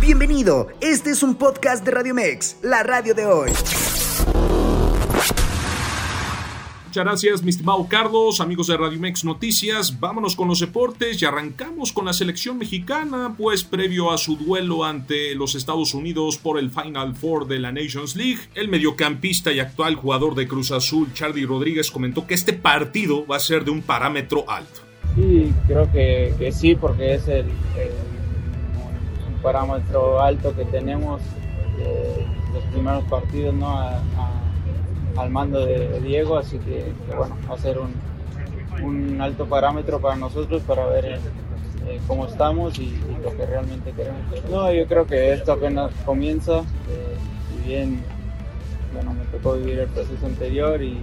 Bienvenido, este es un podcast de Radio Mex, la radio de hoy. Muchas gracias, mi estimado Carlos, amigos de Radio Mex Noticias. Vámonos con los deportes y arrancamos con la selección mexicana, pues previo a su duelo ante los Estados Unidos por el Final Four de la Nations League, el mediocampista y actual jugador de Cruz Azul, Charlie Rodríguez, comentó que este partido va a ser de un parámetro alto. Creo que, sí, porque es el parámetro alto que tenemos eh, los primeros partidos ¿no? al mando de Diego, así que, bueno, va a ser un, un, alto parámetro para nosotros para ver eh, eh, cómo estamos y, lo que realmente queremos. No, yo creo que esto apenas comienza, si bien bueno, me tocó vivir el proceso anterior y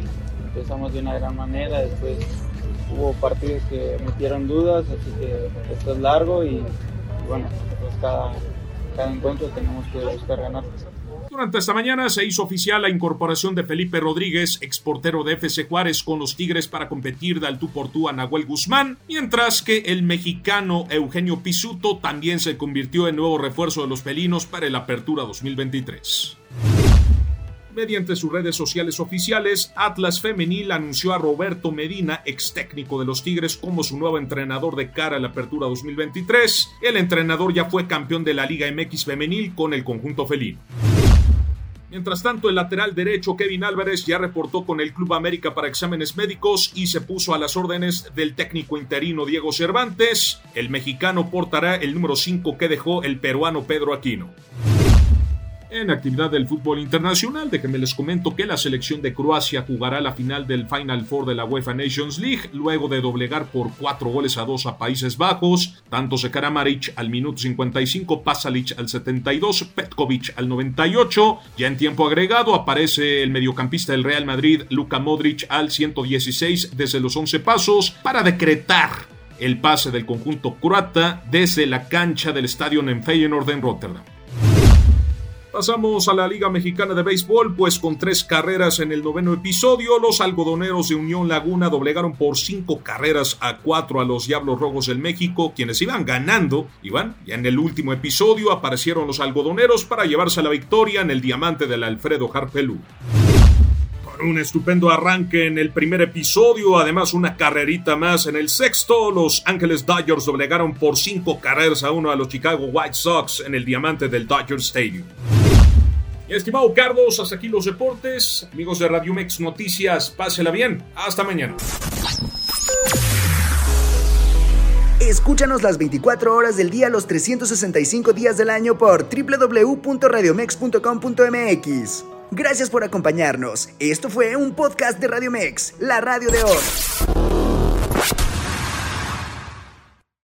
empezamos de una gran manera, después hubo partidos que metieron dudas, así que esto es largo y bueno, pues cada, cada encuentro tenemos que buscar ganar. Durante esta mañana se hizo oficial la incorporación de Felipe Rodríguez, exportero de FC Juárez con los Tigres para competir de al tú por tú a Nahuel Guzmán, mientras que el mexicano Eugenio Pisuto también se convirtió en nuevo refuerzo de los felinos para el Apertura 2023. Mediante sus redes sociales oficiales, Atlas Femenil anunció a Roberto Medina, ex técnico de los Tigres, como su nuevo entrenador de cara a la apertura 2023. El entrenador ya fue campeón de la Liga MX Femenil con el conjunto felino. Mientras tanto, el lateral derecho Kevin Álvarez ya reportó con el Club América para exámenes médicos y se puso a las órdenes del técnico interino Diego Cervantes. El mexicano portará el número 5 que dejó el peruano Pedro Aquino. En actividad del fútbol internacional, déjenme les comento que la selección de Croacia jugará la final del Final Four de la UEFA Nations League luego de doblegar por cuatro goles a dos a Países Bajos, tanto se Karamaric al minuto 55, Pasalic al 72, Petkovic al 98. Ya en tiempo agregado aparece el mediocampista del Real Madrid, Luka Modric, al 116 desde los 11 pasos para decretar el pase del conjunto croata desde la cancha del estadio en en Rotterdam. Pasamos a la Liga Mexicana de Béisbol, pues con tres carreras en el noveno episodio, los algodoneros de Unión Laguna doblegaron por cinco carreras a cuatro a los Diablos Rojos del México, quienes iban ganando. Y van, ya en el último episodio aparecieron los algodoneros para llevarse la victoria en el diamante del Alfredo Harpelú un estupendo arranque en el primer episodio, además una carrerita más en el sexto. Los Ángeles Dodgers doblegaron por cinco carreras a uno a los Chicago White Sox en el diamante del Dodger Stadium. Estimado Carlos, hasta aquí los deportes. Amigos de Radio Mex Noticias, pásela bien. Hasta mañana. Escúchanos las 24 horas del día, los 365 días del año por www.radiomex.com.mx. Gracias por acompañarnos. Esto fue un podcast de Radio Mex, la radio de hoy.